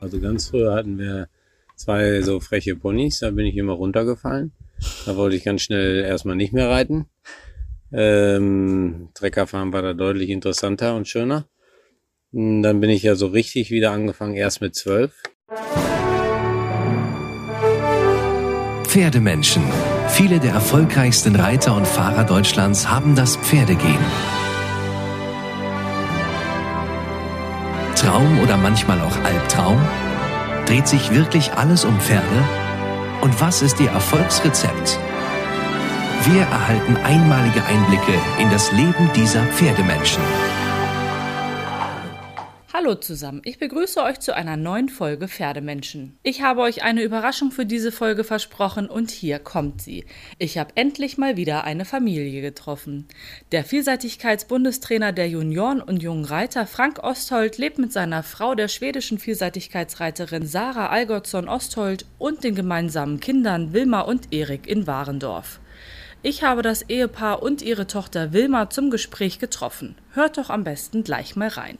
Also ganz früher hatten wir zwei so freche Ponys, da bin ich immer runtergefallen. Da wollte ich ganz schnell erstmal nicht mehr reiten. Ähm, Treckerfahren war da deutlich interessanter und schöner. Dann bin ich ja so richtig wieder angefangen, erst mit zwölf. Pferdemenschen. Viele der erfolgreichsten Reiter und Fahrer Deutschlands haben das Pferdegehen. Traum oder manchmal auch Albtraum? Dreht sich wirklich alles um Pferde? Und was ist Ihr Erfolgsrezept? Wir erhalten einmalige Einblicke in das Leben dieser Pferdemenschen. Hallo zusammen, ich begrüße euch zu einer neuen Folge Pferdemenschen. Ich habe euch eine Überraschung für diese Folge versprochen und hier kommt sie. Ich habe endlich mal wieder eine Familie getroffen. Der Vielseitigkeitsbundestrainer der Junioren und jungen Reiter Frank Osthold lebt mit seiner Frau, der schwedischen Vielseitigkeitsreiterin Sarah Algotsson Osthold und den gemeinsamen Kindern Wilma und Erik in Warendorf. Ich habe das Ehepaar und ihre Tochter Wilma zum Gespräch getroffen. Hört doch am besten gleich mal rein.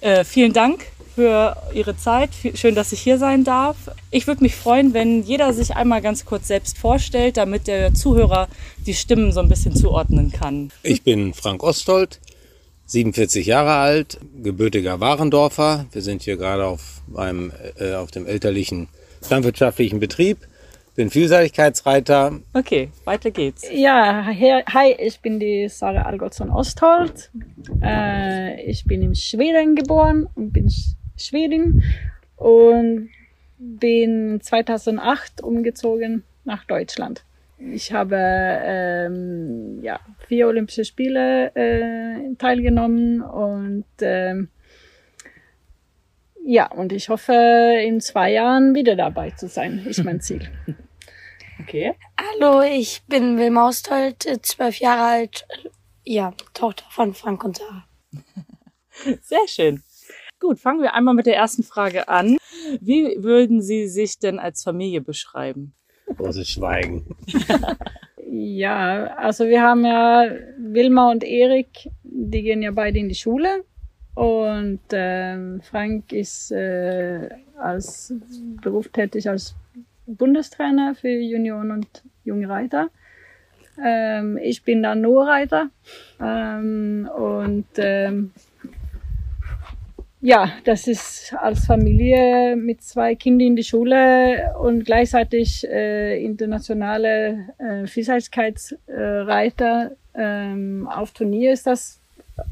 Äh, vielen Dank für Ihre Zeit. Schön, dass ich hier sein darf. Ich würde mich freuen, wenn jeder sich einmal ganz kurz selbst vorstellt, damit der Zuhörer die Stimmen so ein bisschen zuordnen kann. Ich bin Frank Ostold, 47 Jahre alt, gebürtiger Warendorfer. Wir sind hier gerade auf, äh, auf dem elterlichen landwirtschaftlichen Betrieb bin Vielseitigkeitsreiter. Okay, weiter geht's. Ja, hi, ich bin die Sarah Algotsson Ostholt. Äh, ich bin in Schweden geboren und bin Schwedin und bin 2008 umgezogen nach Deutschland. Ich habe ähm, ja, vier Olympische Spiele äh, teilgenommen und ähm, ja, und ich hoffe, in zwei Jahren wieder dabei zu sein, ist mein Ziel. Okay. Hallo, ich bin Wilma Ostold, zwölf Jahre alt, ja, Tochter von Frank und Sarah. Sehr schön. Gut, fangen wir einmal mit der ersten Frage an. Wie würden Sie sich denn als Familie beschreiben? Großes Schweigen. ja, also wir haben ja Wilma und Erik, die gehen ja beide in die Schule. Und ähm, Frank ist äh, als Beruf tätig als Bundestrainer für Junioren und junge Reiter. Ähm, ich bin dann nur Reiter. Ähm, und ähm, ja, das ist als Familie mit zwei Kindern in die Schule und gleichzeitig äh, internationale äh, Vielseitigkeitsreiter ähm, auf Turnier ist das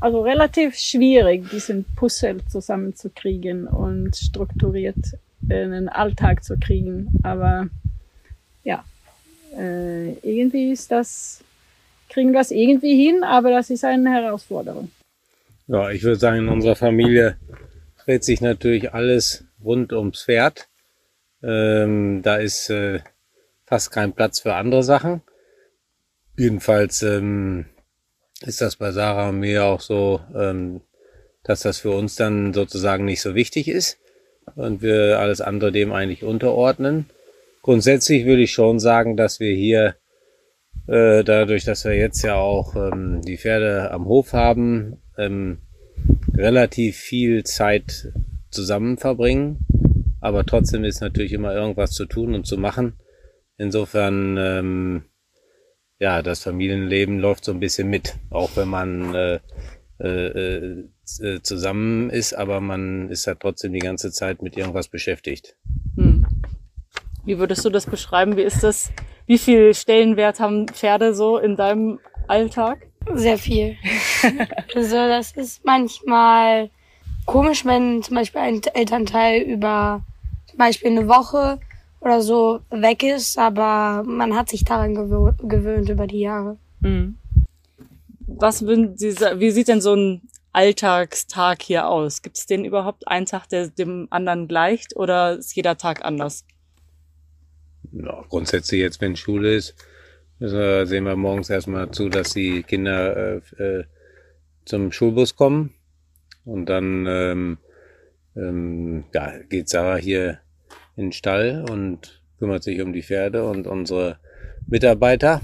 also relativ schwierig, diesen Puzzle zusammenzukriegen und strukturiert einen Alltag zu kriegen. Aber ja, äh, irgendwie ist das, kriegen wir das irgendwie hin, aber das ist eine Herausforderung. Ja, ich würde sagen, in unserer Familie dreht sich natürlich alles rund ums Pferd. Ähm, da ist äh, fast kein Platz für andere Sachen. Jedenfalls ähm, ist das bei Sarah und mir auch so, ähm, dass das für uns dann sozusagen nicht so wichtig ist und wir alles andere dem eigentlich unterordnen. Grundsätzlich würde ich schon sagen, dass wir hier äh, dadurch, dass wir jetzt ja auch ähm, die Pferde am Hof haben, ähm, relativ viel Zeit zusammen verbringen. Aber trotzdem ist natürlich immer irgendwas zu tun und zu machen. Insofern ähm, ja, das Familienleben läuft so ein bisschen mit, auch wenn man äh, äh, äh, zusammen ist, aber man ist ja trotzdem die ganze Zeit mit irgendwas beschäftigt. Hm. Wie würdest du das beschreiben? Wie ist das? Wie viel Stellenwert haben Pferde so in deinem Alltag? Sehr viel. also das ist manchmal komisch, wenn zum Beispiel ein Elternteil über zum Beispiel eine Woche oder so weg ist, aber man hat sich daran gewö gewöhnt über die Jahre. Mhm. Was würden Sie wie sieht denn so ein Alltagstag hier aus? Gibt es den überhaupt einen Tag, der dem anderen gleicht oder ist jeder Tag anders? Ja, grundsätzlich jetzt, wenn Schule ist, sehen wir morgens erstmal zu, dass die Kinder äh, äh, zum Schulbus kommen und dann ähm, ähm, ja, geht Sarah hier in den Stall und kümmert sich um die Pferde und unsere Mitarbeiter.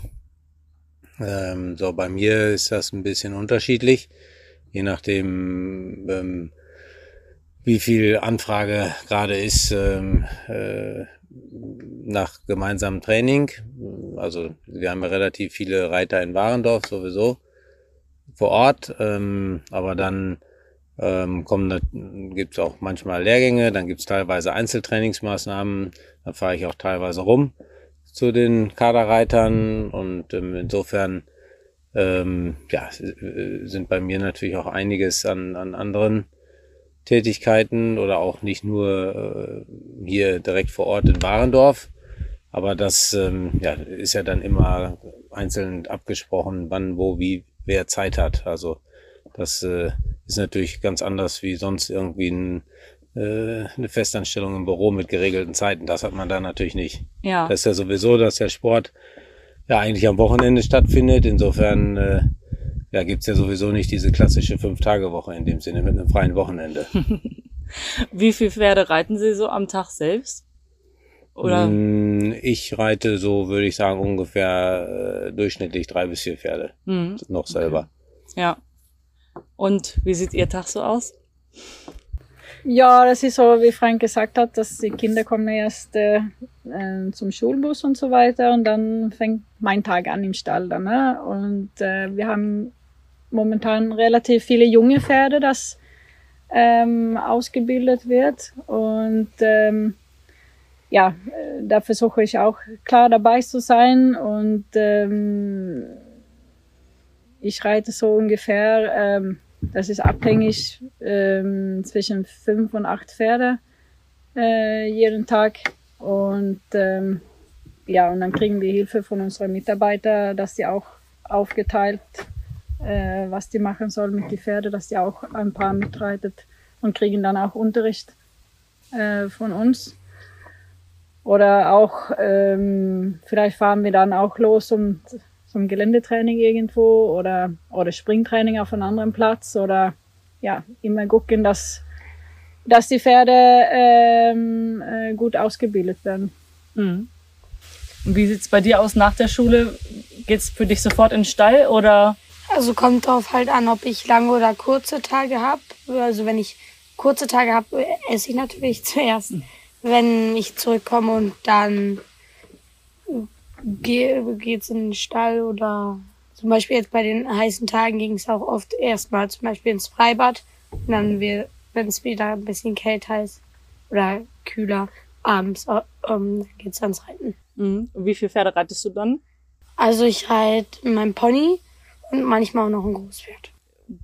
Ähm, so, bei mir ist das ein bisschen unterschiedlich. Je nachdem, ähm, wie viel Anfrage gerade ist ähm, äh, nach gemeinsamem Training. Also wir haben ja relativ viele Reiter in Warendorf sowieso vor Ort, ähm, aber dann ähm, kommen, gibt es auch manchmal Lehrgänge, dann gibt es teilweise Einzeltrainingsmaßnahmen, dann fahre ich auch teilweise rum zu den Kaderreitern und ähm, insofern ähm, ja, sind bei mir natürlich auch einiges an, an anderen Tätigkeiten oder auch nicht nur äh, hier direkt vor Ort in Warendorf. Aber das ähm, ja, ist ja dann immer einzeln abgesprochen, wann, wo, wie, wer Zeit hat. Also das äh, ist natürlich ganz anders wie sonst irgendwie ein, äh, eine Festanstellung im Büro mit geregelten Zeiten. Das hat man da natürlich nicht. Ja. Das ist ja sowieso, dass der Sport ja eigentlich am Wochenende stattfindet. Insofern äh, ja, gibt's ja sowieso nicht diese klassische Fünf-Tage-Woche in dem Sinne mit einem freien Wochenende. Wie viel Pferde reiten Sie so am Tag selbst? Oder? Mm, Ich reite so, würde ich sagen, ungefähr äh, durchschnittlich drei bis vier Pferde. Mhm. Noch selber. Ja. Und wie sieht Ihr Tag so aus? Ja, das ist so, wie Frank gesagt hat, dass die Kinder kommen erst äh, äh, zum Schulbus und so weiter und dann fängt mein Tag an im Stall dann. Ne? Und äh, wir haben momentan relativ viele junge Pferde, das ähm, ausgebildet wird und ähm, ja, äh, da versuche ich auch klar dabei zu sein und ähm, ich reite so ungefähr, ähm, das ist abhängig ähm, zwischen fünf und acht Pferde äh, jeden Tag und ähm, ja, und dann kriegen wir Hilfe von unseren Mitarbeitern, dass die auch aufgeteilt, äh, was die machen sollen mit den Pferden, dass die auch ein paar mitreitet und kriegen dann auch Unterricht äh, von uns. Oder auch, ähm, vielleicht fahren wir dann auch los zum, zum Geländetraining irgendwo oder, oder Springtraining auf einem anderen Platz oder ja, immer gucken, dass, dass die Pferde ähm, äh, gut ausgebildet werden. Mhm. Und wie sieht's bei dir aus nach der Schule? Geht's für dich sofort in den Stall oder? Also kommt drauf halt an, ob ich lange oder kurze Tage hab. Also wenn ich kurze Tage hab, esse ich natürlich zuerst. Wenn ich zurückkomme und dann gehe, geht's in den Stall oder zum Beispiel jetzt bei den heißen Tagen ging es auch oft erstmal zum Beispiel ins Freibad. Und dann, wenn es wieder ein bisschen kälter ist oder kühler, abends äh, ähm, dann geht's ans Reiten. Mhm. Und wie viele Pferde reitest du dann? Also ich reite mein Pony und manchmal auch noch ein Großpferd.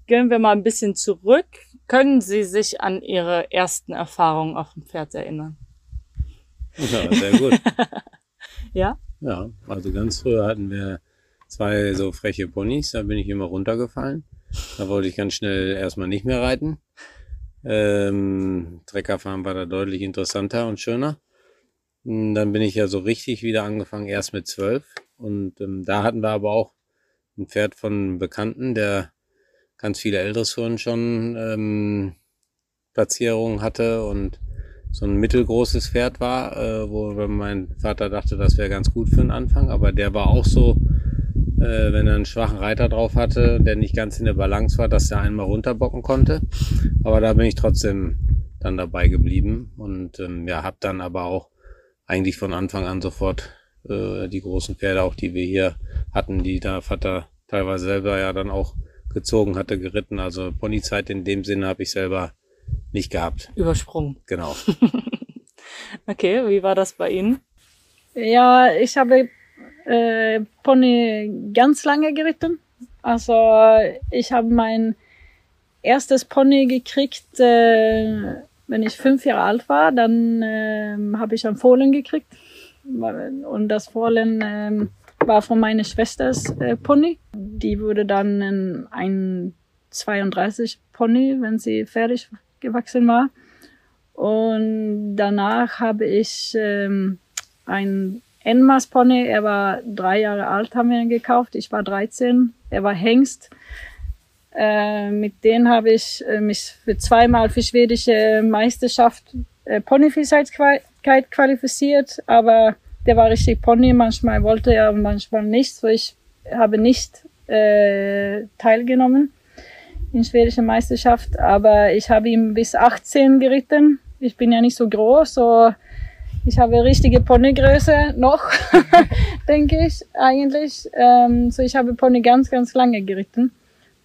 Gehen wir mal ein bisschen zurück. Können Sie sich an Ihre ersten Erfahrungen auf dem Pferd erinnern? Ja, sehr gut. Ja? Ja, also ganz früher hatten wir zwei so freche Ponys, da bin ich immer runtergefallen. Da wollte ich ganz schnell erstmal nicht mehr reiten. Ähm, Treckerfahren war da deutlich interessanter und schöner. Dann bin ich ja so richtig wieder angefangen, erst mit zwölf. Und ähm, da hatten wir aber auch ein Pferd von einem Bekannten, der ganz viele Älteresfuhren schon ähm, Platzierungen hatte und so ein mittelgroßes Pferd war, äh, wo mein Vater dachte, das wäre ganz gut für den Anfang, aber der war auch so, äh, wenn er einen schwachen Reiter drauf hatte, der nicht ganz in der Balance war, dass er einmal runterbocken konnte. Aber da bin ich trotzdem dann dabei geblieben und ähm, ja, habe dann aber auch eigentlich von Anfang an sofort äh, die großen Pferde, auch die wir hier hatten, die da Vater teilweise selber ja dann auch gezogen hatte, geritten. Also Ponyzeit in dem Sinne habe ich selber nicht gehabt. Übersprungen. Genau. Okay, wie war das bei Ihnen? Ja, ich habe äh, Pony ganz lange geritten. Also ich habe mein erstes Pony gekriegt, äh, wenn ich fünf Jahre alt war. Dann äh, habe ich ein Fohlen gekriegt. Und das Fohlen äh, war von meiner Schwesters äh, Pony. Die wurde dann in ein 32 Pony, wenn sie fertig gewachsen war. Und danach habe ich ähm, ein Enmas Pony. Er war drei Jahre alt, haben wir ihn gekauft. Ich war 13. Er war Hengst. Äh, mit denen habe ich äh, mich für zweimal für schwedische Meisterschaft äh, Ponyvielseitigkeit qualifiziert, aber der war richtig Pony. Manchmal wollte er und manchmal nicht. So ich habe nicht äh, teilgenommen. In schwedischer Meisterschaft, aber ich habe ihn bis 18 geritten. Ich bin ja nicht so groß, so ich habe richtige Ponygröße noch, denke ich eigentlich. Ähm, so ich habe Pony ganz, ganz lange geritten.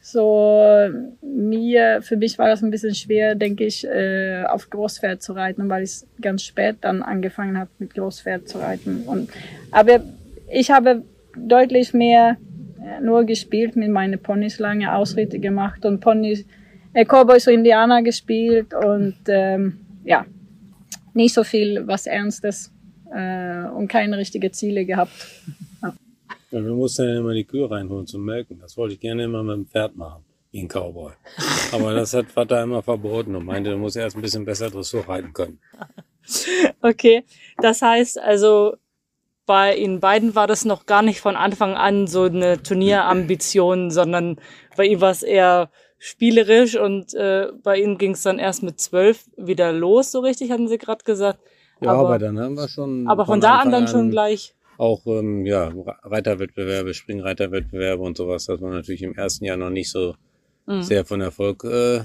So mir, für mich war das ein bisschen schwer, denke ich, äh, auf Großpferd zu reiten, weil ich ganz spät dann angefangen habe, mit Großpferd zu reiten. Und, aber ich habe deutlich mehr nur gespielt mit meinen Ponys, lange Ausritte gemacht und Ponys, äh, Cowboys und Indianer gespielt und ähm, ja, nicht so viel was Ernstes äh, und keine richtigen Ziele gehabt. Ja. Ja, wir mussten ja immer die Kühe reinholen zum Melken. Das wollte ich gerne immer mit dem Pferd machen, wie ein Cowboy. Aber das hat Vater immer verboten und meinte, du musst erst ein bisschen besser Dressur reiten können. Okay, das heißt also, bei Ihnen beiden war das noch gar nicht von Anfang an so eine Turnierambition, sondern bei ihm war es eher spielerisch und äh, bei Ihnen ging es dann erst mit zwölf wieder los, so richtig, hatten Sie gerade gesagt. Ja, aber, aber, dann haben wir schon. Aber von, von da an dann schon gleich. Auch ähm, ja, Reiterwettbewerbe, Springreiterwettbewerbe und sowas. Das war natürlich im ersten Jahr noch nicht so mhm. sehr von Erfolg äh,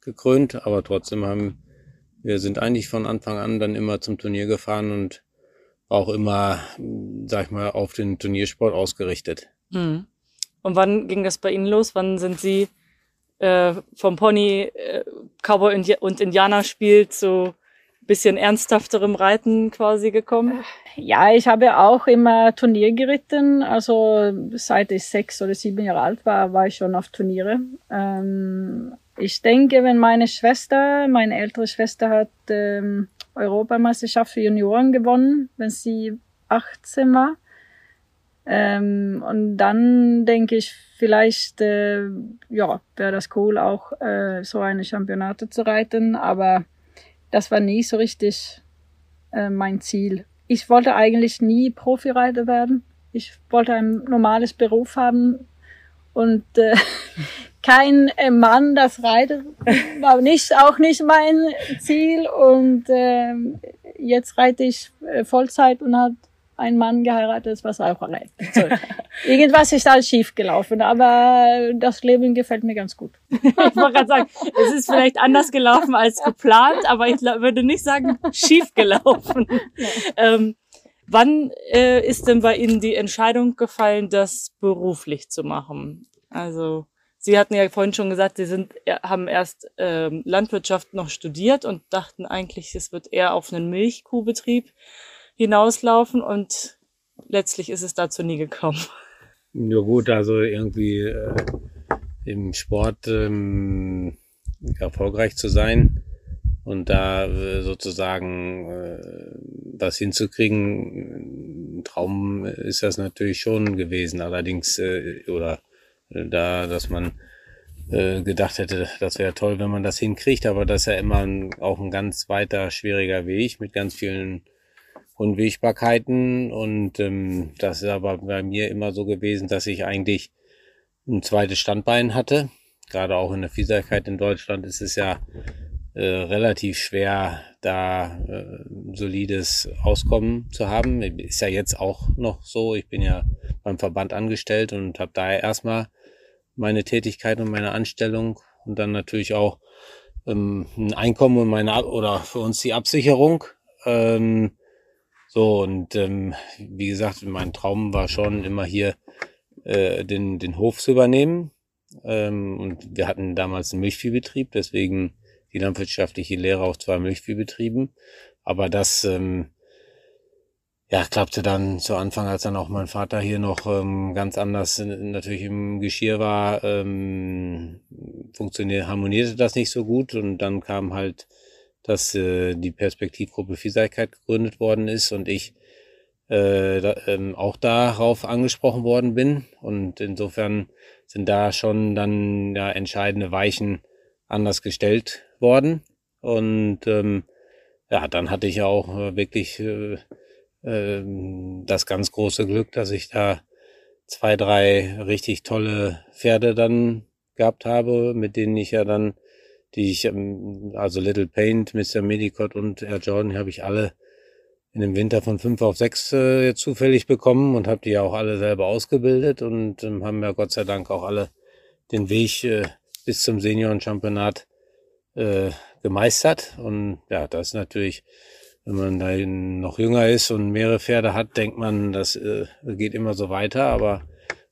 gekrönt, aber trotzdem haben wir sind eigentlich von Anfang an dann immer zum Turnier gefahren und auch immer, sag ich mal, auf den Turniersport ausgerichtet. Mhm. Und wann ging das bei Ihnen los? Wann sind Sie äh, vom Pony äh, Cowboy und Indianer spielt so bisschen ernsthafterem Reiten quasi gekommen? Ja, ich habe auch immer Turnier geritten. Also seit ich sechs oder sieben Jahre alt war, war ich schon auf Turniere. Ähm, ich denke, wenn meine Schwester, meine ältere Schwester hat ähm, Europameisterschaft für Junioren gewonnen, wenn sie 18 war. Ähm, und dann denke ich, vielleicht äh, ja, wäre das cool, auch äh, so eine Championate zu reiten, aber das war nie so richtig äh, mein Ziel. Ich wollte eigentlich nie Profireiter werden. Ich wollte ein normales Beruf haben und äh, kein äh, Mann, das reitet, war nicht auch nicht mein Ziel und äh, jetzt reite ich äh, Vollzeit und hat ein Mann geheiratet, was auch reicht. So. Irgendwas ist da schief gelaufen, aber das Leben gefällt mir ganz gut. ich wollte gerade sagen, es ist vielleicht anders gelaufen als geplant, aber ich würde nicht sagen schief gelaufen. Ähm, wann äh, ist denn bei Ihnen die Entscheidung gefallen, das beruflich zu machen? Also Sie hatten ja vorhin schon gesagt, Sie sind, haben erst ähm, Landwirtschaft noch studiert und dachten eigentlich, es wird eher auf einen Milchkuhbetrieb hinauslaufen und letztlich ist es dazu nie gekommen. Ja gut, also irgendwie äh, im Sport ähm, erfolgreich zu sein und da äh, sozusagen äh, was hinzukriegen, ein Traum ist das natürlich schon gewesen. Allerdings äh, oder äh, da, dass man äh, gedacht hätte, das wäre toll, wenn man das hinkriegt, aber das ist ja immer ein, auch ein ganz weiter schwieriger Weg mit ganz vielen Unwägbarkeiten und ähm, das ist aber bei mir immer so gewesen, dass ich eigentlich ein zweites Standbein hatte. Gerade auch in der Vielseitigkeit in Deutschland ist es ja äh, relativ schwer, da äh, solides Auskommen zu haben. Ist ja jetzt auch noch so. Ich bin ja beim Verband angestellt und habe daher erstmal meine Tätigkeit und meine Anstellung und dann natürlich auch ähm, ein Einkommen und meine oder für uns die Absicherung. Ähm, so, und ähm, wie gesagt, mein Traum war schon immer hier äh, den, den Hof zu übernehmen. Ähm, und wir hatten damals einen Milchviehbetrieb, deswegen die landwirtschaftliche Lehre auf zwei Milchviehbetrieben. Aber das ähm, ja, klappte dann zu Anfang, als dann auch mein Vater hier noch ähm, ganz anders natürlich im Geschirr war, ähm, funktioniert, harmonierte das nicht so gut und dann kam halt dass äh, die Perspektivgruppe Vielseitigkeit gegründet worden ist und ich äh, da, ähm, auch darauf angesprochen worden bin. Und insofern sind da schon dann ja, entscheidende Weichen anders gestellt worden. Und ähm, ja, dann hatte ich ja auch äh, wirklich äh, äh, das ganz große Glück, dass ich da zwei, drei richtig tolle Pferde dann gehabt habe, mit denen ich ja dann die ich, ähm, also Little Paint, Mr. Medicott und Air Jordan, habe ich alle in dem Winter von fünf auf sechs äh, zufällig bekommen und habe die ja auch alle selber ausgebildet und ähm, haben ja Gott sei Dank auch alle den Weg äh, bis zum Senioren-Championat äh, gemeistert. Und ja, das ist natürlich, wenn man da noch jünger ist und mehrere Pferde hat, denkt man, das äh, geht immer so weiter. Aber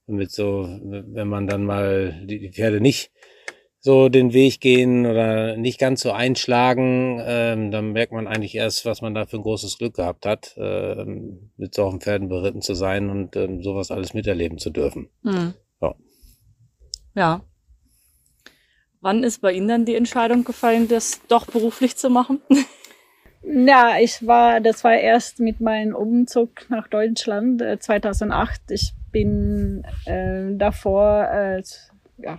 mit so, wenn man dann mal die Pferde nicht so den Weg gehen oder nicht ganz so einschlagen, ähm, dann merkt man eigentlich erst, was man da für ein großes Glück gehabt hat, ähm, mit solchen Pferden beritten zu sein und ähm, sowas alles miterleben zu dürfen. Mhm. Ja. ja. Wann ist bei Ihnen dann die Entscheidung gefallen, das doch beruflich zu machen? Ja, ich war, das war erst mit meinem Umzug nach Deutschland äh, 2008. Ich bin äh, davor äh, ja,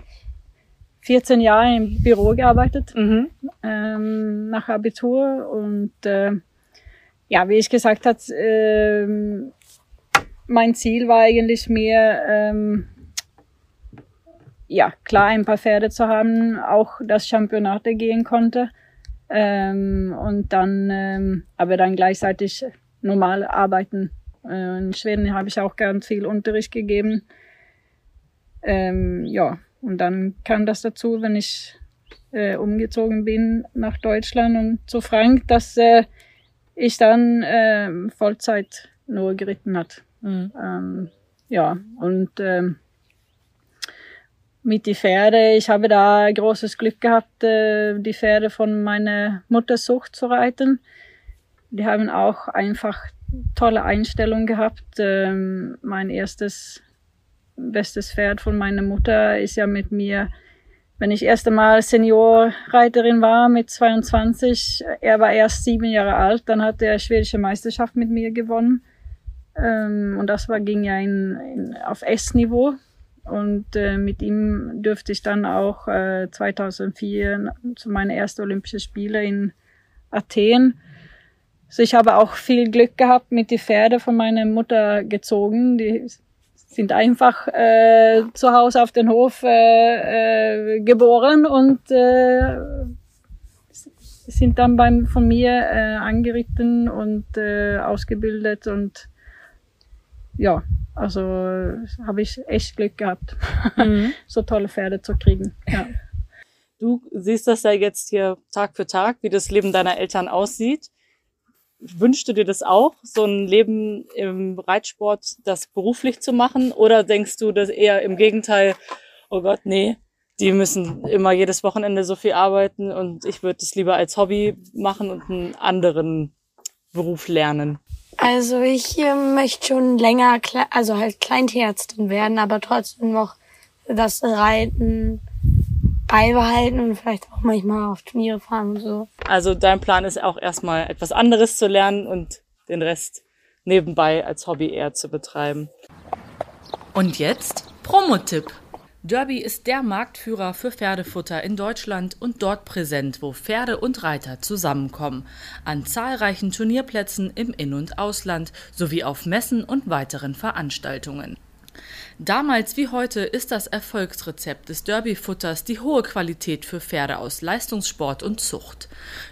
14 Jahre im Büro gearbeitet, mhm. ähm, nach Abitur. Und äh, ja, wie ich gesagt habe, äh, mein Ziel war eigentlich mehr, ähm, ja, klar, ein paar Pferde zu haben, auch das Championate gehen konnte. Ähm, und dann, ähm, aber dann gleichzeitig normal arbeiten. Äh, in Schweden habe ich auch ganz viel Unterricht gegeben. Ähm, ja, und dann kam das dazu, wenn ich äh, umgezogen bin nach Deutschland und zu Frank, dass äh, ich dann äh, Vollzeit nur geritten hat. Mhm. Ähm, ja, und ähm, mit die Pferde, ich habe da großes Glück gehabt, äh, die Pferde von meiner Mutter Sucht zu reiten. Die haben auch einfach tolle Einstellung gehabt. Ähm, mein erstes bestes Pferd von meiner Mutter ist ja mit mir, wenn ich erst einmal Seniorreiterin war mit 22, er war erst sieben Jahre alt, dann hat er schwedische Meisterschaft mit mir gewonnen. Ähm, und das war, ging ja in, in, auf S-Niveau. Und äh, mit ihm dürfte ich dann auch äh, 2004 zu meinen ersten Olympischen Spiele in Athen. Also ich habe auch viel Glück gehabt mit die Pferde von meiner Mutter gezogen. Die sind einfach äh, zu Hause auf den Hof äh, äh, geboren und äh, sind dann beim von mir äh, angeritten und äh, ausgebildet und ja, also habe ich echt Glück gehabt, mhm. so tolle Pferde zu kriegen. Ja. Du siehst das ja jetzt hier Tag für Tag, wie das Leben deiner Eltern aussieht wünschst du dir das auch, so ein Leben im Reitsport, das beruflich zu machen? Oder denkst du das eher im Gegenteil, oh Gott, nee, die müssen immer jedes Wochenende so viel arbeiten und ich würde es lieber als Hobby machen und einen anderen Beruf lernen? Also ich äh, möchte schon länger, also halt Kleintierärztin werden, aber trotzdem noch das Reiten beibehalten und vielleicht auch manchmal auf Turniere fahren und so. Also dein Plan ist auch erstmal etwas anderes zu lernen und den Rest nebenbei als Hobby eher zu betreiben. Und jetzt Promotipp. Derby ist der Marktführer für Pferdefutter in Deutschland und dort präsent, wo Pferde und Reiter zusammenkommen. An zahlreichen Turnierplätzen im In- und Ausland sowie auf Messen und weiteren Veranstaltungen. Damals wie heute ist das Erfolgsrezept des Derby-Futters die hohe Qualität für Pferde aus Leistungssport und Zucht.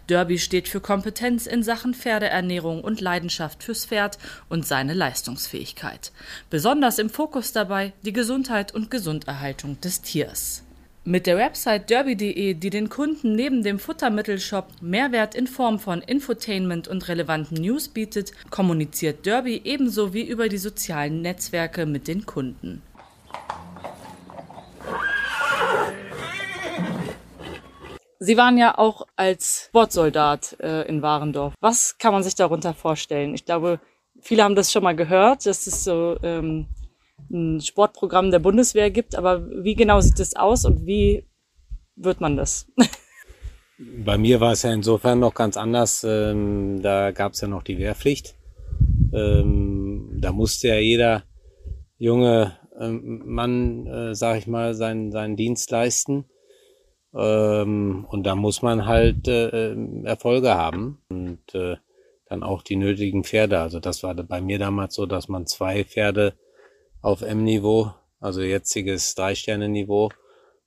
Derby steht für Kompetenz in Sachen Pferdeernährung und Leidenschaft fürs Pferd und seine Leistungsfähigkeit. Besonders im Fokus dabei die Gesundheit und Gesunderhaltung des Tiers. Mit der Website derby.de, die den Kunden neben dem Futtermittelshop Mehrwert in Form von Infotainment und relevanten News bietet, kommuniziert Derby ebenso wie über die sozialen Netzwerke mit den Kunden. Sie waren ja auch als Sportsoldat äh, in Warendorf. Was kann man sich darunter vorstellen? Ich glaube, viele haben das schon mal gehört. Das ist so ähm, ein Sportprogramm der Bundeswehr gibt. Aber wie genau sieht das aus und wie wird man das? Bei mir war es ja insofern noch ganz anders. Ähm, da gab es ja noch die Wehrpflicht. Ähm, da musste ja jeder junge ähm, Mann, äh, sag ich mal, seinen, seinen Dienst leisten. Und da muss man halt äh, Erfolge haben und äh, dann auch die nötigen Pferde. Also das war bei mir damals so, dass man zwei Pferde auf M-Niveau, also jetziges Drei-Sterne-Niveau,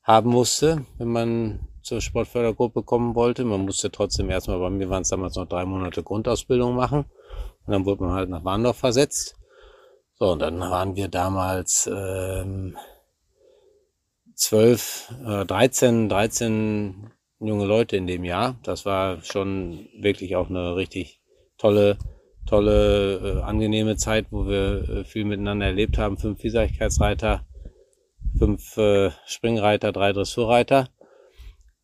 haben musste, wenn man zur Sportfördergruppe kommen wollte. Man musste trotzdem erstmal, bei mir waren es damals noch drei Monate Grundausbildung machen. Und dann wurde man halt nach Warndorf versetzt. So, und dann waren wir damals ähm, zwölf, äh, 13, 13 junge Leute in dem Jahr. Das war schon wirklich auch eine richtig tolle, tolle, äh, angenehme Zeit, wo wir äh, viel miteinander erlebt haben. Fünf Vielseitigkeitsreiter, fünf äh, Springreiter, drei Dressurreiter.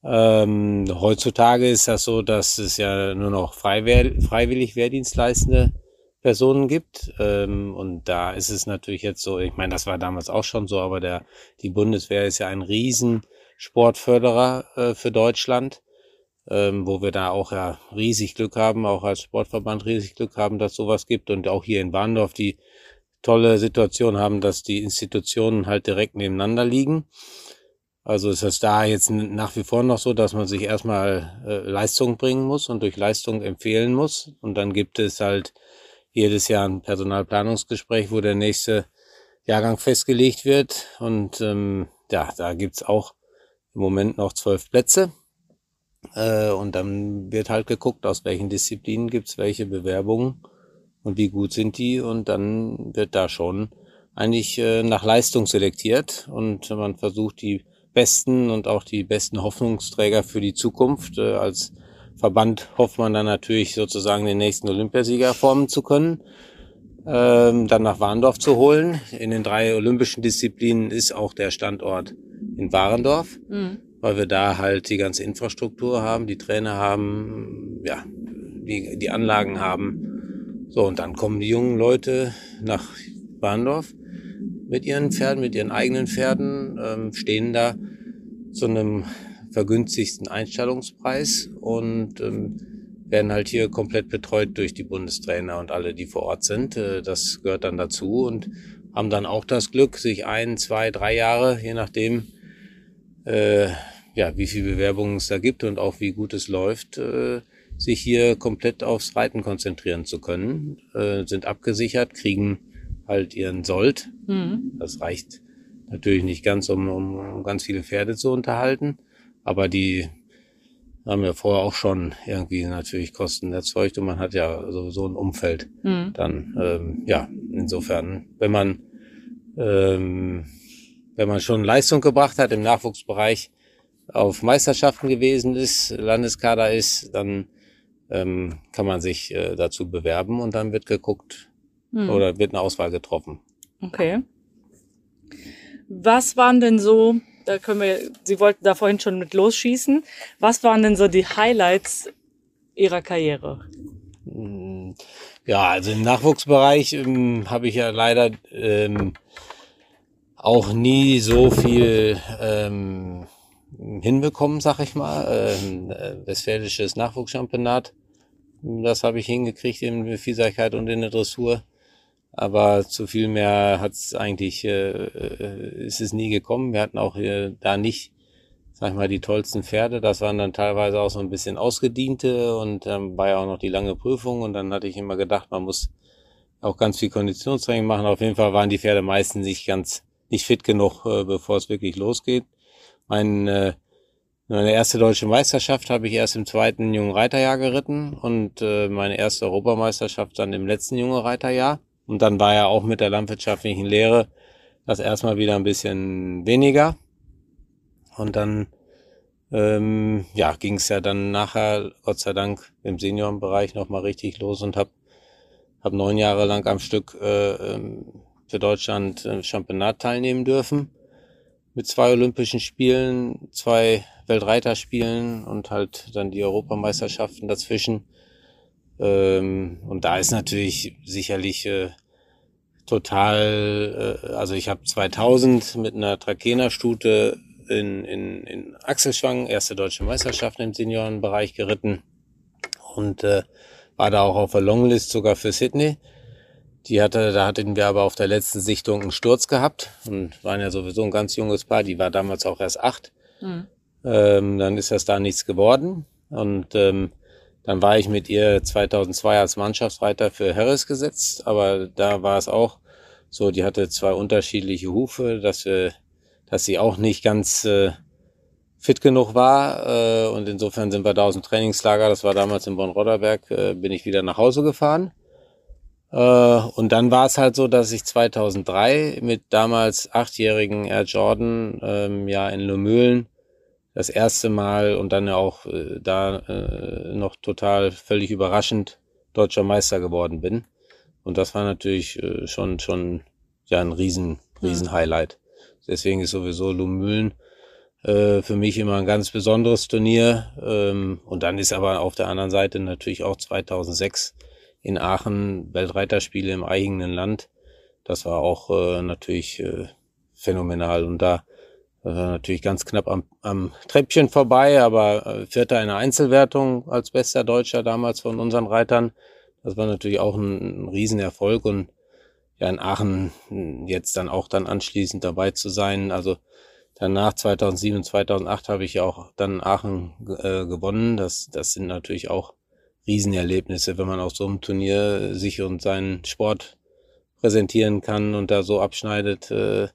Ähm, heutzutage ist das so, dass es ja nur noch freiwehr, freiwillig Wehrdienstleistende Personen gibt. Ähm, und da ist es natürlich jetzt so, ich meine, das war damals auch schon so, aber der, die Bundeswehr ist ja ein riesen Sportförderer äh, für Deutschland, ähm, wo wir da auch ja riesig Glück haben, auch als Sportverband riesig Glück haben, dass sowas gibt und auch hier in Warndorf die tolle Situation haben, dass die Institutionen halt direkt nebeneinander liegen. Also ist es da jetzt nach wie vor noch so, dass man sich erstmal äh, Leistung bringen muss und durch Leistung empfehlen muss. Und dann gibt es halt jedes Jahr ein Personalplanungsgespräch, wo der nächste Jahrgang festgelegt wird. Und ähm, ja, da gibt's auch im Moment noch zwölf Plätze. Äh, und dann wird halt geguckt, aus welchen Disziplinen gibt's welche Bewerbungen und wie gut sind die. Und dann wird da schon eigentlich äh, nach Leistung selektiert und man versucht die besten und auch die besten Hoffnungsträger für die Zukunft äh, als Verband hofft man dann natürlich sozusagen den nächsten Olympiasieger formen zu können, ähm, dann nach Warndorf zu holen. In den drei olympischen Disziplinen ist auch der Standort in Warendorf, mhm. Weil wir da halt die ganze Infrastruktur haben, die Trainer haben, ja, die, die Anlagen haben. So, und dann kommen die jungen Leute nach Warndorf mit ihren Pferden, mit ihren eigenen Pferden, ähm, stehen da zu einem vergünstigsten Einstellungspreis und ähm, werden halt hier komplett betreut durch die Bundestrainer und alle, die vor Ort sind. Äh, das gehört dann dazu und haben dann auch das Glück, sich ein, zwei, drei Jahre, je nachdem, äh, ja, wie viel Bewerbungen es da gibt und auch wie gut es läuft, äh, sich hier komplett aufs Reiten konzentrieren zu können, äh, sind abgesichert, kriegen halt ihren Sold. Mhm. Das reicht natürlich nicht ganz, um, um ganz viele Pferde zu unterhalten. Aber die haben ja vorher auch schon irgendwie natürlich Kosten erzeugt und man hat ja sowieso ein Umfeld. Mhm. Dann, ähm, ja, insofern, wenn man, ähm, wenn man schon Leistung gebracht hat im Nachwuchsbereich, auf Meisterschaften gewesen ist, Landeskader ist, dann ähm, kann man sich äh, dazu bewerben und dann wird geguckt mhm. oder wird eine Auswahl getroffen. Okay. Was waren denn so da können wir, Sie wollten da vorhin schon mit losschießen. Was waren denn so die Highlights Ihrer Karriere? Hm, ja, also im Nachwuchsbereich ähm, habe ich ja leider ähm, auch nie so viel ähm, hinbekommen, sag ich mal. Ähm, äh, Westfälisches Nachwuchschampionat, das habe ich hingekriegt in Vielseitigkeit und in der Dressur. Aber zu viel mehr hat es eigentlich, äh, äh, ist es nie gekommen. Wir hatten auch äh, da nicht, sag ich mal, die tollsten Pferde. Das waren dann teilweise auch so ein bisschen ausgediente und dann ähm, war ja auch noch die lange Prüfung. Und dann hatte ich immer gedacht, man muss auch ganz viel Konditionstraining machen. Auf jeden Fall waren die Pferde meistens nicht ganz, nicht fit genug, äh, bevor es wirklich losgeht. Mein, äh, meine erste deutsche Meisterschaft habe ich erst im zweiten jungen Reiterjahr geritten und äh, meine erste Europameisterschaft dann im letzten jungen Reiterjahr. Und dann war ja auch mit der landwirtschaftlichen Lehre das erstmal wieder ein bisschen weniger. Und dann ähm, ja, ging es ja dann nachher, Gott sei Dank, im Seniorenbereich nochmal richtig los und habe hab neun Jahre lang am Stück äh, ähm, für Deutschland äh, Championat teilnehmen dürfen. Mit zwei Olympischen Spielen, zwei Weltreiterspielen und halt dann die Europameisterschaften dazwischen. Ähm, und da ist natürlich sicherlich äh, total, äh, also ich habe 2000 mit einer Trakehnerstute in, in, in Achselschwang erste deutsche Meisterschaft im Seniorenbereich geritten und äh, war da auch auf der Longlist sogar für Sydney. Die hatte, da hatten wir aber auf der letzten Sichtung einen Sturz gehabt und waren ja sowieso ein ganz junges Paar. Die war damals auch erst acht. Mhm. Ähm, dann ist das da nichts geworden und ähm, dann war ich mit ihr 2002 als Mannschaftsreiter für Harris gesetzt, aber da war es auch so, die hatte zwei unterschiedliche Hufe, dass, wir, dass sie auch nicht ganz äh, fit genug war. Äh, und insofern sind wir da aus dem Trainingslager, das war damals in Bonn-Rodderberg, äh, bin ich wieder nach Hause gefahren. Äh, und dann war es halt so, dass ich 2003 mit damals achtjährigen Air Jordan ähm, ja in Lumülen das erste Mal und dann ja auch äh, da äh, noch total völlig überraschend deutscher Meister geworden bin. Und das war natürlich äh, schon schon ja ein riesen riesen Highlight. Deswegen ist sowieso Lumülen äh, für mich immer ein ganz besonderes Turnier. Ähm, und dann ist aber auf der anderen Seite natürlich auch 2006 in Aachen Weltreiterspiele im eigenen Land. Das war auch äh, natürlich äh, phänomenal und da äh, natürlich ganz knapp am, am Treppchen vorbei, aber äh, Vierter in der Einzelwertung als bester Deutscher damals von unseren Reitern. Das war natürlich auch ein, ein Riesenerfolg und ja in Aachen jetzt dann auch dann anschließend dabei zu sein. Also danach 2007 2008 habe ich ja auch dann Aachen äh, gewonnen. Das, das sind natürlich auch Riesenerlebnisse, wenn man auf so einem Turnier sich und seinen Sport präsentieren kann und da so abschneidet. Äh,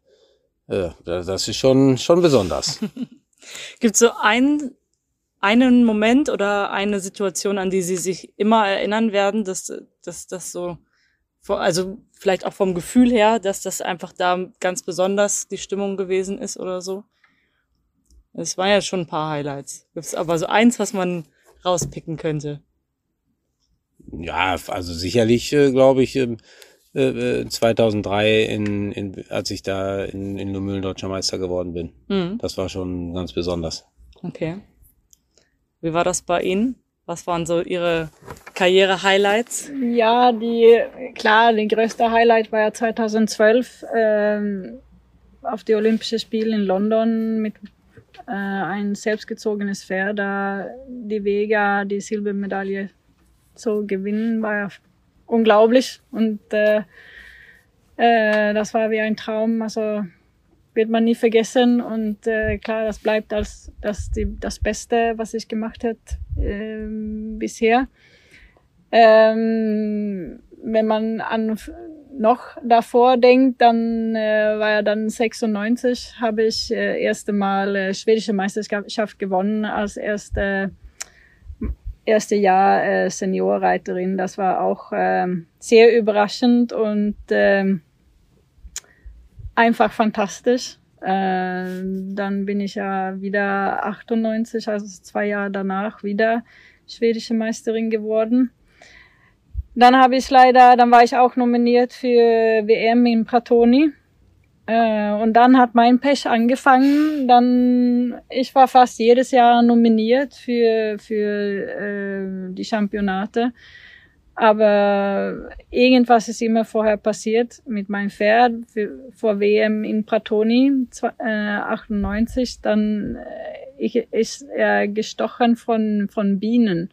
äh, das ist schon, schon besonders. Gibt es so einen, einen Moment oder eine Situation, an die Sie sich immer erinnern werden, dass, dass das so, also vielleicht auch vom Gefühl her, dass das einfach da ganz besonders die Stimmung gewesen ist oder so? Es waren ja schon ein paar Highlights. Gibt es aber so eins, was man rauspicken könnte? Ja, also sicherlich, äh, glaube ich, äh, äh, 2003, in, in, als ich da in, in Lumülen deutscher Meister geworden bin. Mhm. Das war schon ganz besonders. Okay. Wie war das bei Ihnen? Was waren so Ihre Karriere-Highlights? Ja, die, klar, die größte Highlight war ja 2012 ähm, auf die Olympischen Spiele in London mit äh, ein selbstgezogenes Pferd, da die Vega die Silbermedaille zu gewinnen, war ja unglaublich. Und äh, äh, das war wie ein Traum. Also wird man nie vergessen. Und äh, klar, das bleibt als das, die, das Beste, was ich gemacht habe äh, bisher. Ähm, wenn man an noch davor denkt, dann äh, war ja dann 96, habe ich äh, erste Mal äh, schwedische Meisterschaft gewonnen als erste erste Jahr äh, Seniorreiterin. Das war auch ähm, sehr überraschend und ähm, einfach fantastisch. Äh, dann bin ich ja wieder 98, also zwei Jahre danach, wieder schwedische Meisterin geworden. Dann habe ich leider, dann war ich auch nominiert für WM in Pratoni. Äh, und dann hat mein Pech angefangen. Dann, ich war fast jedes Jahr nominiert für, für äh, die Championate. Aber irgendwas ist immer vorher passiert mit meinem Pferd für, vor WM in Pratoni äh, 98. Dann äh, ich, ist er gestochen von, von Bienen.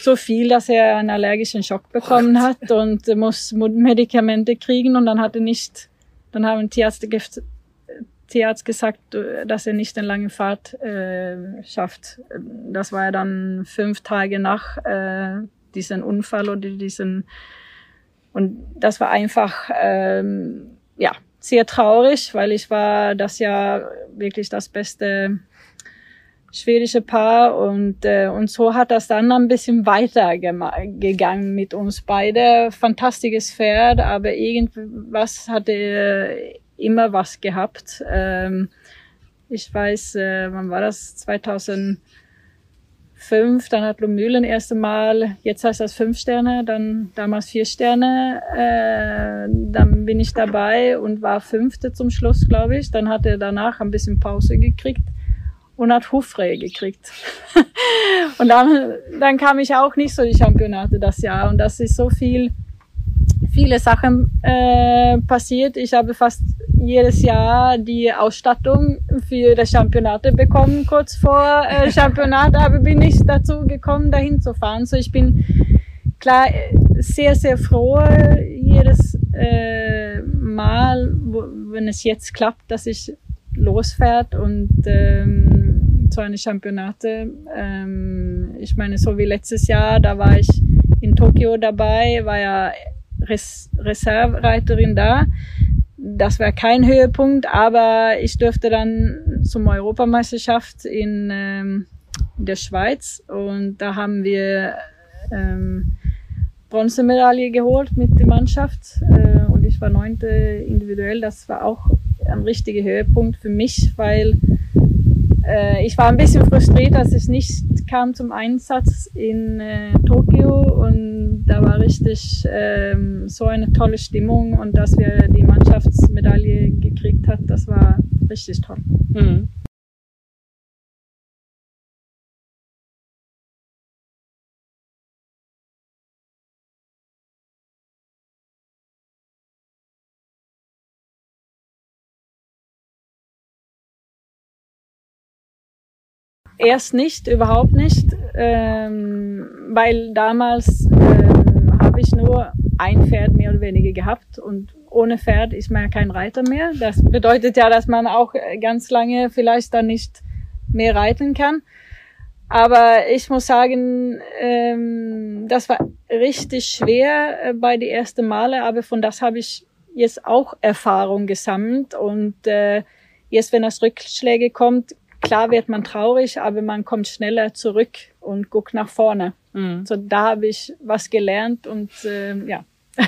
So viel, dass er einen allergischen Schock bekommen hat und muss Medikamente kriegen und dann hat er nicht dann haben Tierarzt, Tierarzt gesagt, dass er nicht eine lange Fahrt äh, schafft. Das war ja dann fünf Tage nach äh, diesem Unfall oder diesen und das war einfach ähm, ja sehr traurig, weil ich war das Jahr wirklich das beste schwedische Paar und äh, und so hat das dann ein bisschen weiter gegangen mit uns beide. Fantastisches Pferd, aber irgendwas hatte immer was gehabt. Ähm, ich weiß, äh, wann war das? 2005, dann hat Lomühlen erste Mal, jetzt heißt das fünf Sterne, dann damals vier Sterne. Äh, dann bin ich dabei und war fünfte zum Schluss, glaube ich. Dann hat er danach ein bisschen Pause gekriegt und hat gekriegt. und dann, dann kam ich auch nicht so die Championate das Jahr und das ist so viel, viele Sachen äh, passiert. Ich habe fast jedes Jahr die Ausstattung für das Championate bekommen, kurz vor äh, Championat, aber bin nicht dazu gekommen, dahin zu fahren. So ich bin klar sehr, sehr froh jedes äh, Mal, wo, wenn es jetzt klappt, dass ich losfährt und ähm, so eine Championate. Ähm, ich meine, so wie letztes Jahr, da war ich in Tokio dabei, war ja Res Reservereiterin da. Das war kein Höhepunkt, aber ich durfte dann zum Europameisterschaft in ähm, der Schweiz und da haben wir ähm, Bronzemedaille geholt mit der Mannschaft äh, und ich war neunte individuell. Das war auch ein richtiger Höhepunkt für mich, weil äh, ich war ein bisschen frustriert, dass ich nicht kam zum Einsatz in äh, Tokio und da war richtig ähm, so eine tolle Stimmung und dass wir die Mannschaftsmedaille gekriegt hat, das war richtig toll. Mhm. Erst nicht, überhaupt nicht, ähm, weil damals ähm, habe ich nur ein Pferd mehr oder weniger gehabt und ohne Pferd ist man ja kein Reiter mehr. Das bedeutet ja, dass man auch ganz lange vielleicht dann nicht mehr reiten kann. Aber ich muss sagen, ähm, das war richtig schwer äh, bei den ersten Male, aber von das habe ich jetzt auch Erfahrung gesammelt und äh, jetzt, wenn das Rückschläge kommt, klar wird man traurig, aber man kommt schneller zurück und guckt nach vorne. Mhm. So da habe ich was gelernt und äh, ja.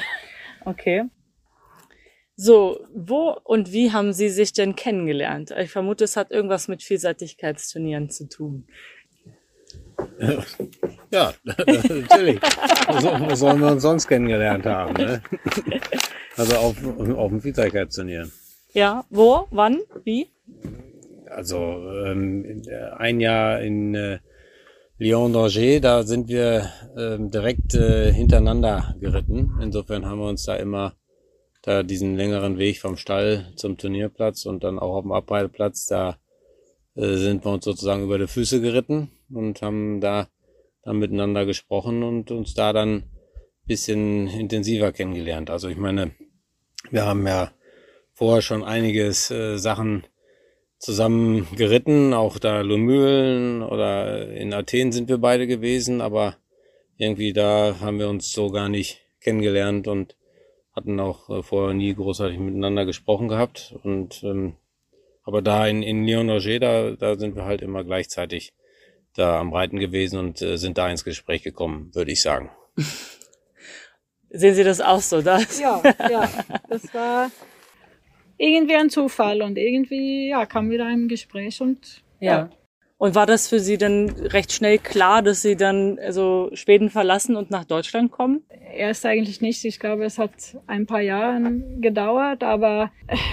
Okay. So, wo und wie haben Sie sich denn kennengelernt? Ich vermute, es hat irgendwas mit Vielseitigkeitsturnieren zu tun. Ja, natürlich. wo sollen wir uns sonst kennengelernt haben? Ne? Also auf, auf dem Vielseitigkeitsturnier. Ja, wo, wann, wie? Also ähm, ein Jahr in äh, Lyon d'Angers, da sind wir ähm, direkt äh, hintereinander geritten. Insofern haben wir uns da immer da diesen längeren Weg vom Stall zum Turnierplatz und dann auch auf dem Abreiteplatz, da äh, sind wir uns sozusagen über die Füße geritten und haben da dann miteinander gesprochen und uns da dann bisschen intensiver kennengelernt. Also ich meine, wir haben ja vorher schon einiges äh, Sachen zusammen geritten, auch da Lumülen oder in Athen sind wir beide gewesen, aber irgendwie da haben wir uns so gar nicht kennengelernt und hatten auch äh, vorher nie großartig miteinander gesprochen gehabt. Und ähm, aber da in, in Lyon Auger, da, da sind wir halt immer gleichzeitig da am Reiten gewesen und äh, sind da ins Gespräch gekommen, würde ich sagen. Sehen Sie das auch so? Das? Ja, ja. Das war irgendwie ein Zufall und irgendwie ja, kam wieder ein Gespräch und ja. ja. Und war das für Sie dann recht schnell klar, dass Sie dann also Schweden verlassen und nach Deutschland kommen? Erst eigentlich nicht. Ich glaube, es hat ein paar Jahre gedauert, aber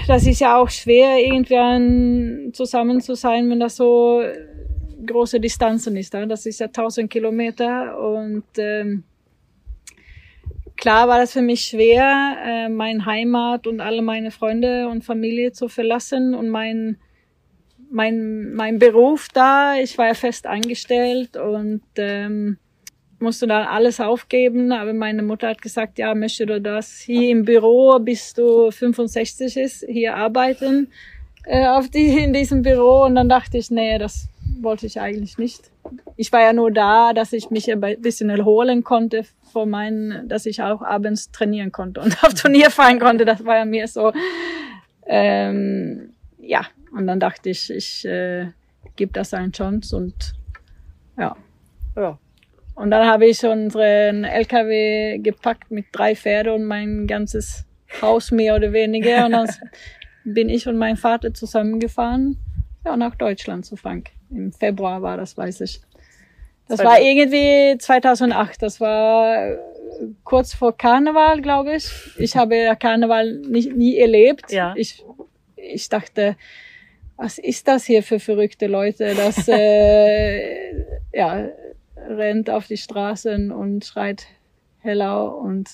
das ist ja auch schwer, irgendwann zusammen zu sein, wenn das so große Distanzen ist. Das ist ja 1000 Kilometer und ähm, klar war das für mich schwer, äh, mein Heimat und alle meine Freunde und Familie zu verlassen und mein, mein, mein Beruf da. Ich war ja fest angestellt und ähm, musste dann alles aufgeben. Aber meine Mutter hat gesagt, ja, möchte du das hier im Büro, bis du 65 ist, hier arbeiten äh, auf die, in diesem Büro. Und dann dachte ich, nee, das wollte ich eigentlich nicht. Ich war ja nur da, dass ich mich ein bisschen erholen konnte von meinen, dass ich auch abends trainieren konnte und auf Turnier fahren konnte. Das war ja mir so, ähm, ja. Und dann dachte ich, ich äh, gebe das eine Chance und ja. ja. Und dann habe ich unseren LKW gepackt mit drei Pferden und mein ganzes Haus mehr oder weniger. Und dann bin ich und mein Vater zusammengefahren, ja, nach Deutschland zu Frank. Im Februar war das, weiß ich. Das war irgendwie 2008. Das war äh, kurz vor Karneval, glaube ich. Ich habe Karneval nicht, nie erlebt. Ja. Ich, ich dachte, was ist das hier für verrückte Leute? Das äh, ja, rennt auf die Straßen und schreit Hello und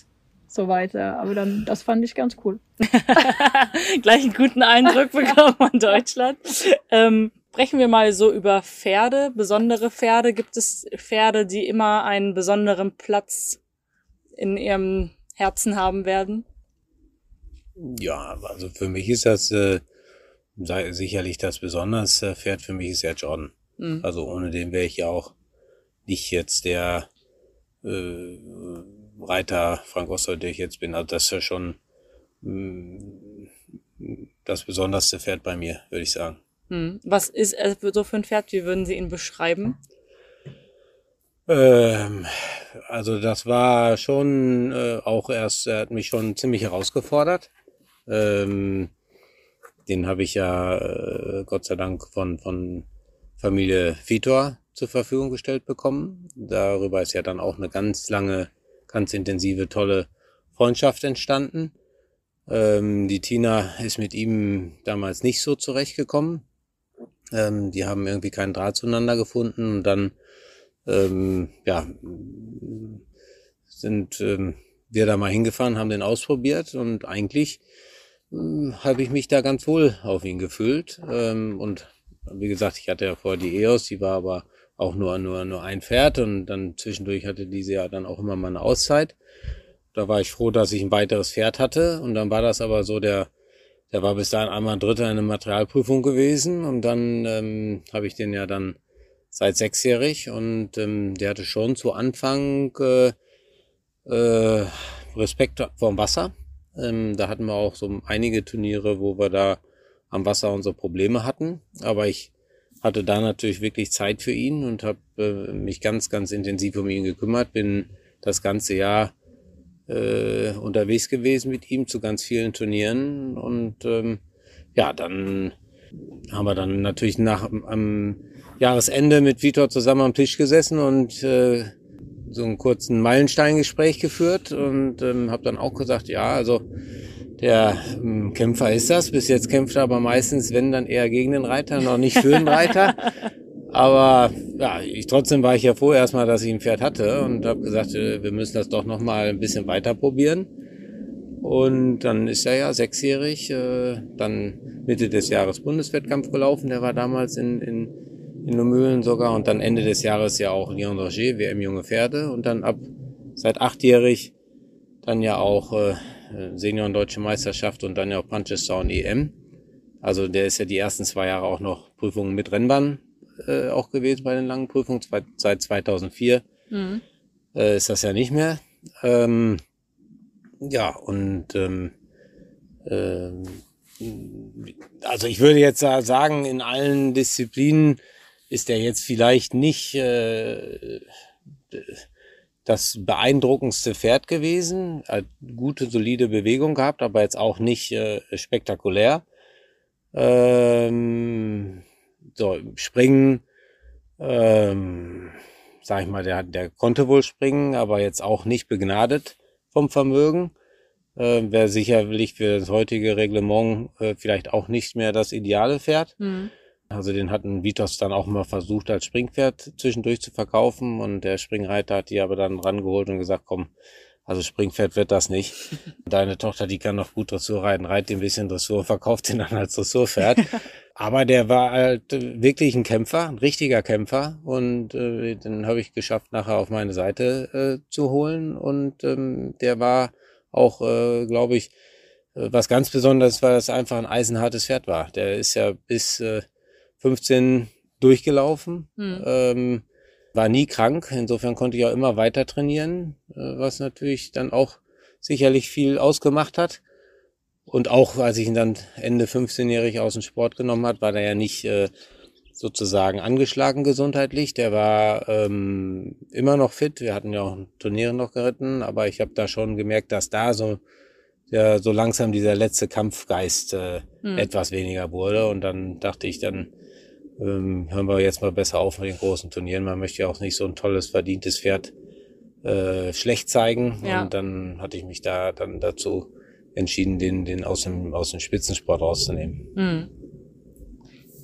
so weiter. Aber dann, das fand ich ganz cool. Gleich einen guten Eindruck bekommen von Deutschland. Ähm, Sprechen wir mal so über Pferde, besondere Pferde. Gibt es Pferde, die immer einen besonderen Platz in ihrem Herzen haben werden? Ja, also für mich ist das äh, sicherlich das besonderste Pferd für mich ist ja Jordan. Mhm. Also ohne den wäre ich ja auch nicht jetzt der äh, Reiter Frank Oster, der ich jetzt bin. Also das ist ja schon mh, mm, das besonderste Pferd bei mir, würde ich sagen. Hm. Was ist er so für ein Pferd? Wie würden Sie ihn beschreiben? Ähm, also das war schon äh, auch erst, er hat mich schon ziemlich herausgefordert. Ähm, den habe ich ja äh, Gott sei Dank von, von Familie Vitor zur Verfügung gestellt bekommen. Darüber ist ja dann auch eine ganz lange, ganz intensive, tolle Freundschaft entstanden. Ähm, die Tina ist mit ihm damals nicht so zurechtgekommen. Ähm, die haben irgendwie keinen Draht zueinander gefunden und dann ähm, ja, sind ähm, wir da mal hingefahren, haben den ausprobiert und eigentlich ähm, habe ich mich da ganz wohl auf ihn gefühlt. Ähm, und wie gesagt, ich hatte ja vorher die EOS, die war aber auch nur, nur, nur ein Pferd und dann zwischendurch hatte diese ja dann auch immer mal eine Auszeit. Da war ich froh, dass ich ein weiteres Pferd hatte und dann war das aber so der, der war bis dahin einmal Dritter in einer Materialprüfung gewesen und dann ähm, habe ich den ja dann seit sechsjährig und ähm, der hatte schon zu Anfang äh, äh, Respekt vorm Wasser. Ähm, da hatten wir auch so einige Turniere, wo wir da am Wasser unsere Probleme hatten. Aber ich hatte da natürlich wirklich Zeit für ihn und habe äh, mich ganz, ganz intensiv um ihn gekümmert. Bin das ganze Jahr äh, unterwegs gewesen mit ihm zu ganz vielen Turnieren und ähm, ja, dann haben wir dann natürlich nach am Jahresende mit Vitor zusammen am Tisch gesessen und äh, so einen kurzen Meilensteingespräch geführt und ähm, habe dann auch gesagt, ja, also der ähm, Kämpfer ist das. Bis jetzt kämpft er aber meistens, wenn dann eher gegen den Reiter, noch nicht für den Reiter. aber ja, ich, trotzdem war ich ja froh erstmal, dass ich ein Pferd hatte und habe gesagt, äh, wir müssen das doch noch mal ein bisschen weiter probieren. Und dann ist er ja sechsjährig, äh, dann Mitte des Jahres Bundeswettkampf gelaufen. Der war damals in, in, in Nomühlen sogar. Und dann Ende des Jahres ja auch Leon Roger, WM Junge Pferde. Und dann ab seit achtjährig dann ja auch äh, Senioren Deutsche Meisterschaft und dann ja auch Manchester und EM. Also der ist ja die ersten zwei Jahre auch noch Prüfungen mit Rennbahn äh, auch gewesen bei den langen Prüfungen. Seit 2004 mhm. äh, ist das ja nicht mehr. Ähm, ja, und ähm, ähm, also ich würde jetzt sagen, in allen Disziplinen ist er jetzt vielleicht nicht äh, das beeindruckendste Pferd gewesen. Hat gute, solide Bewegung gehabt, aber jetzt auch nicht äh, spektakulär. Ähm, so, Springen, ähm, sag ich mal, der, der konnte wohl springen, aber jetzt auch nicht begnadet vom Vermögen. Äh, Wäre sicherlich für das heutige Reglement äh, vielleicht auch nicht mehr das ideale Pferd. Mhm. Also den hatten Vitos dann auch mal versucht als Springpferd zwischendurch zu verkaufen und der Springreiter hat die aber dann rangeholt und gesagt, komm, also Springpferd wird das nicht. Deine Tochter, die kann noch gut Dressur reiten, reitet ein bisschen Dressur, verkauft den dann als Dressurpferd. aber der war halt wirklich ein Kämpfer, ein richtiger Kämpfer und äh, den habe ich geschafft, nachher auf meine Seite äh, zu holen und ähm, der war auch, äh, glaube ich, äh, was ganz Besonderes, weil es einfach ein eisenhartes Pferd war. Der ist ja bis äh, 15 durchgelaufen, hm. ähm, war nie krank. Insofern konnte ich auch immer weiter trainieren, äh, was natürlich dann auch sicherlich viel ausgemacht hat. Und auch als ich ihn dann Ende 15-jährig aus dem Sport genommen hat, war der ja nicht äh, sozusagen angeschlagen gesundheitlich. Der war ähm, immer noch fit. Wir hatten ja auch Turniere noch geritten, aber ich habe da schon gemerkt, dass da so ja, so langsam dieser letzte Kampfgeist äh, hm. etwas weniger wurde. Und dann dachte ich, dann ähm, hören wir jetzt mal besser auf mit den großen Turnieren. Man möchte ja auch nicht so ein tolles, verdientes Pferd äh, schlecht zeigen. Ja. Und dann hatte ich mich da dann dazu entschieden, den, den aus dem, aus dem Spitzensport rauszunehmen. Hm.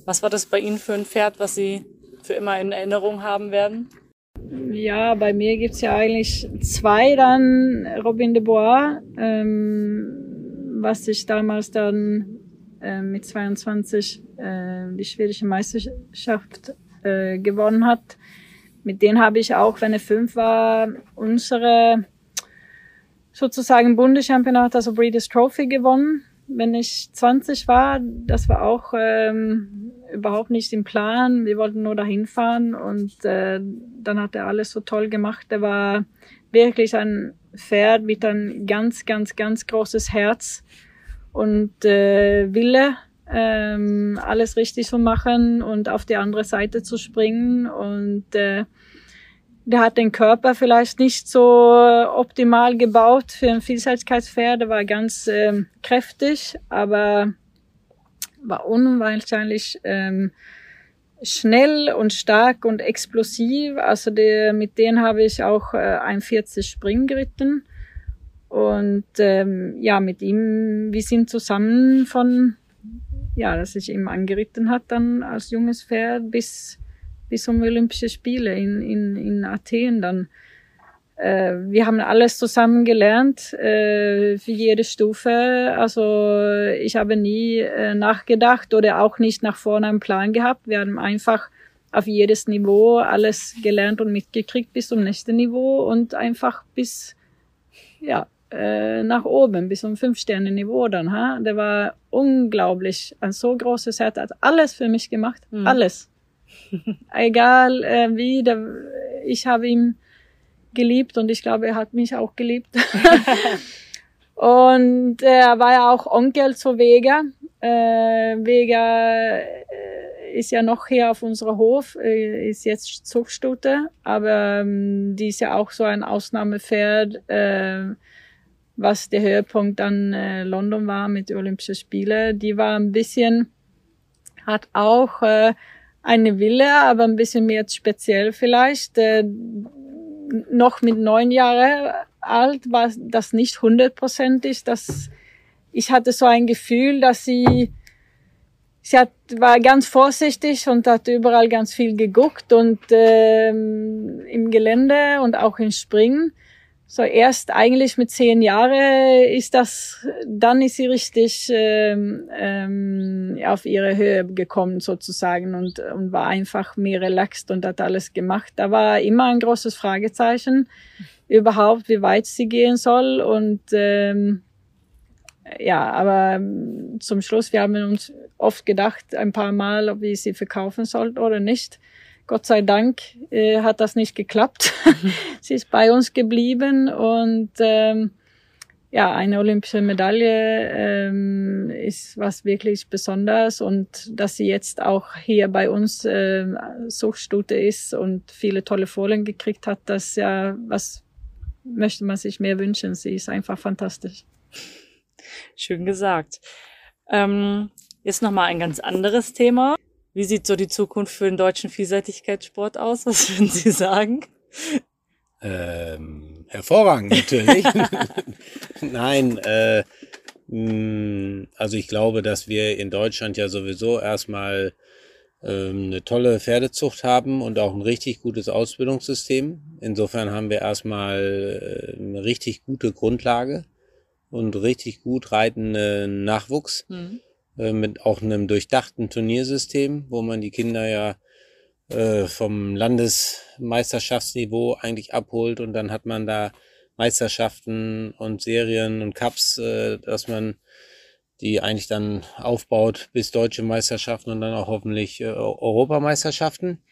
Was war das bei Ihnen für ein Pferd, was Sie für immer in Erinnerung haben werden? Ja, bei mir gibt's ja eigentlich zwei dann, Robin de Bois, ähm, was ich damals dann äh, mit 22 äh, die schwedische Meisterschaft äh, gewonnen hat. Mit denen habe ich auch, wenn er fünf war, unsere sozusagen Bundeschampionat, also Breeders Trophy gewonnen. Wenn ich 20 war, das war auch ähm, überhaupt nicht im Plan. Wir wollten nur dahin fahren und äh, dann hat er alles so toll gemacht. Er war wirklich ein Pferd mit ein ganz, ganz, ganz großes Herz und äh, Wille, ähm, alles richtig zu machen und auf die andere Seite zu springen und äh, der hat den Körper vielleicht nicht so optimal gebaut für ein Vielseitigkeitspferd. Der war ganz ähm, kräftig, aber war unwahrscheinlich ähm, schnell und stark und explosiv. Also der, mit denen habe ich auch äh, 41 Springen geritten. Und ähm, ja, mit ihm, wir sind zusammen von, ja, dass ich ihm angeritten hat dann als junges Pferd bis, bis um Olympische Spiele in, in, in Athen dann. Äh, wir haben alles zusammen gelernt, äh, für jede Stufe. Also ich habe nie äh, nachgedacht oder auch nicht nach vorne einen Plan gehabt. Wir haben einfach auf jedes Niveau alles gelernt und mitgekriegt bis zum nächsten Niveau und einfach bis, ja, äh, nach oben, bis zum Fünf-Sterne-Niveau dann. Ha? Der war unglaublich, ein so großes Herz, hat alles für mich gemacht, mhm. alles. Egal äh, wie, der, ich habe ihn geliebt und ich glaube, er hat mich auch geliebt. und er war ja auch Onkel zu Vega. Äh, Vega äh, ist ja noch hier auf unserem Hof, äh, ist jetzt Zuchtstute, aber ähm, die ist ja auch so ein Ausnahmepferd, äh, was der Höhepunkt dann äh, London war mit Olympischen Spielen. Die war ein bisschen, hat auch äh, eine Wille, aber ein bisschen mehr speziell vielleicht. Äh, noch mit neun Jahren alt war das nicht hundertprozentig. Das, ich hatte so ein Gefühl, dass sie, sie hat, war ganz vorsichtig und hat überall ganz viel geguckt und ähm, im Gelände und auch im Springen. So erst eigentlich mit zehn Jahren ist das, dann ist sie richtig ähm, ähm, auf ihre Höhe gekommen sozusagen und, und war einfach mehr relaxed und hat alles gemacht. Da war immer ein großes Fragezeichen überhaupt, wie weit sie gehen soll und ähm, ja, aber zum Schluss, wir haben uns oft gedacht, ein paar Mal, ob wir sie verkaufen sollten oder nicht. Gott sei Dank äh, hat das nicht geklappt. Mhm. Sie ist bei uns geblieben und ähm, ja, eine olympische Medaille ähm, ist was wirklich Besonderes und dass sie jetzt auch hier bei uns äh, Suchtstute ist und viele tolle Fohlen gekriegt hat, das ja, was möchte man sich mehr wünschen. Sie ist einfach fantastisch. Schön gesagt. Ähm, jetzt nochmal ein ganz anderes Thema. Wie sieht so die Zukunft für den deutschen Vielseitigkeitssport aus? Was würden Sie sagen? Ähm, hervorragend natürlich. Nein, äh, mh, mm, also ich glaube, dass wir in Deutschland ja sowieso erstmal ähm, eine tolle Pferdezucht haben und auch ein richtig gutes Ausbildungssystem. Insofern haben wir erstmal äh, eine richtig gute Grundlage und richtig gut reitenden Nachwuchs. Mhm. Äh, mit auch einem durchdachten Turniersystem, wo man die Kinder ja äh, vom Landesmeisterschaftsniveau eigentlich abholt und dann hat man da Meisterschaften und Serien und Cups, äh, dass man die eigentlich dann aufbaut bis deutsche Meisterschaften und dann auch hoffentlich Europameisterschaften.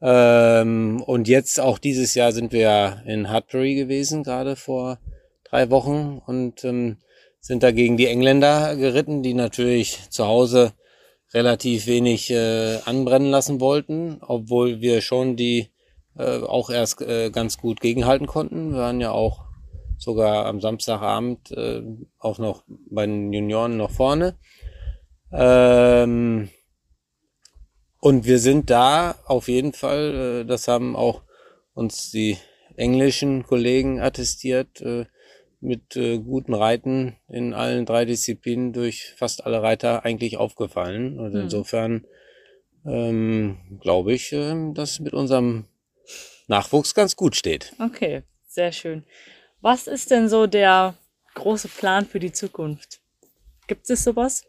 Ähm, und jetzt auch dieses Jahr sind wir ja in Hartbury gewesen, gerade vor drei Wochen und ähm, sind da gegen die Engländer geritten, die natürlich zu Hause relativ wenig äh, anbrennen lassen wollten, obwohl wir schon die äh, auch erst äh, ganz gut gegenhalten konnten. Wir waren ja auch sogar am Samstagabend äh, auch noch bei den Junioren noch vorne. Ähm, und wir sind da auf jeden Fall, äh, das haben auch uns die englischen Kollegen attestiert, äh, mit äh, guten Reiten in allen drei Disziplinen durch fast alle Reiter eigentlich aufgefallen. Und hm. insofern ähm, glaube ich, äh, dass mit unserem Nachwuchs ganz gut steht. Okay, sehr schön. Was ist denn so der große Plan für die Zukunft? Gibt es sowas?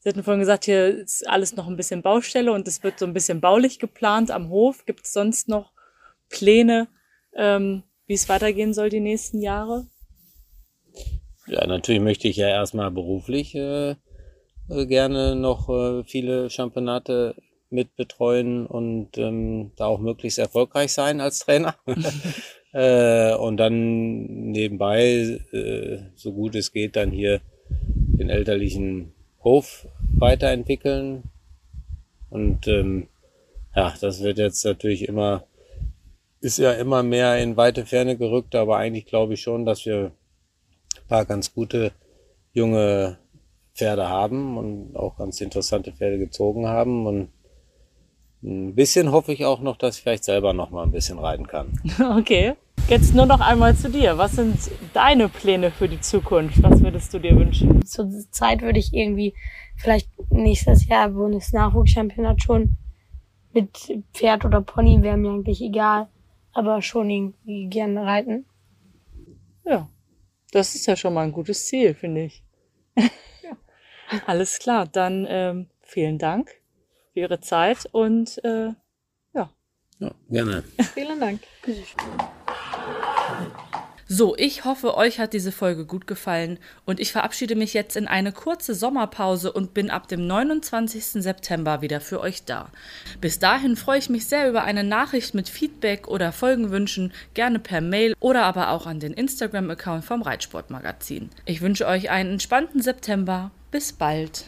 Sie hatten vorhin gesagt, hier ist alles noch ein bisschen Baustelle und es wird so ein bisschen baulich geplant am Hof. Gibt es sonst noch Pläne, ähm, wie es weitergehen soll die nächsten Jahre? Ja, natürlich möchte ich ja erstmal beruflich äh, äh, gerne noch äh, viele Championate mit betreuen und ähm, da auch möglichst erfolgreich sein als Trainer. äh, und dann nebenbei, äh, so gut es geht, dann hier den elterlichen Hof weiterentwickeln. Und ähm, ja, das wird jetzt natürlich immer ist ja immer mehr in weite Ferne gerückt, aber eigentlich glaube ich schon, dass wir paar ganz gute junge Pferde haben und auch ganz interessante Pferde gezogen haben. Und ein bisschen hoffe ich auch noch, dass ich vielleicht selber noch mal ein bisschen reiten kann. Okay. Jetzt nur noch einmal zu dir. Was sind deine Pläne für die Zukunft? Was würdest du dir wünschen? Zur Zeit würde ich irgendwie vielleicht nächstes Jahr Bundesnachwuchschampionat schon mit Pferd oder Pony wäre mir eigentlich egal, aber schon irgendwie gerne reiten. Ja, das ist ja schon mal ein gutes Ziel, finde ich. Alles klar, dann ähm, vielen Dank für Ihre Zeit und äh, ja. Ja, gerne. Vielen Dank. So, ich hoffe, euch hat diese Folge gut gefallen und ich verabschiede mich jetzt in eine kurze Sommerpause und bin ab dem 29. September wieder für euch da. Bis dahin freue ich mich sehr über eine Nachricht mit Feedback oder Folgenwünschen, gerne per Mail oder aber auch an den Instagram-Account vom Reitsportmagazin. Ich wünsche euch einen entspannten September. Bis bald.